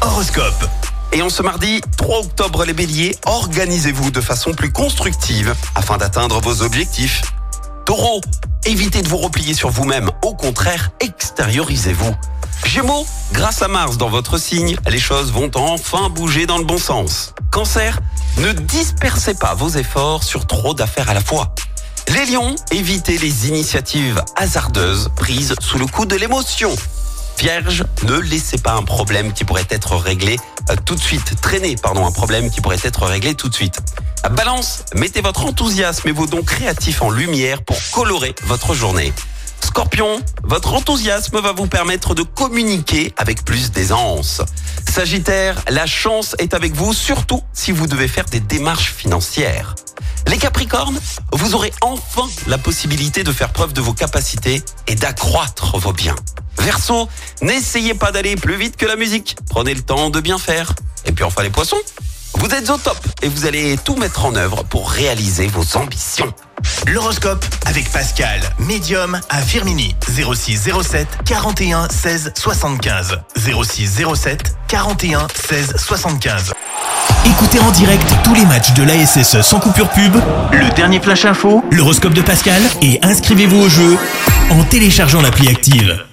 Horoscope. Et en ce mardi 3 octobre, les béliers, organisez-vous de façon plus constructive afin d'atteindre vos objectifs. Taureau, évitez de vous replier sur vous-même. Au contraire, extériorisez-vous. Gémeaux, grâce à Mars dans votre signe, les choses vont enfin bouger dans le bon sens. Cancer, ne dispersez pas vos efforts sur trop d'affaires à la fois. Les lions, évitez les initiatives hasardeuses prises sous le coup de l'émotion. Vierge, ne laissez pas un problème qui pourrait être réglé euh, tout de suite. Traînez, pardon, un problème qui pourrait être réglé tout de suite. Balance, mettez votre enthousiasme et vos dons créatifs en lumière pour colorer votre journée. Scorpion, votre enthousiasme va vous permettre de communiquer avec plus d'aisance. Sagittaire, la chance est avec vous, surtout si vous devez faire des démarches financières. Les Capricornes, vous aurez enfin la possibilité de faire preuve de vos capacités et d'accroître vos biens. Verseau, n'essayez pas d'aller plus vite que la musique. Prenez le temps de bien faire. Et puis enfin les poissons, vous êtes au top et vous allez tout mettre en œuvre pour réaliser vos ambitions. L'horoscope avec Pascal, médium à Firmini. 06 07 41 16 75. 06 07 41 16 75. Écoutez en direct tous les matchs de l'ASSE sans coupure pub, le dernier flash info, l'horoscope de Pascal et inscrivez-vous au jeu en téléchargeant l'appli active.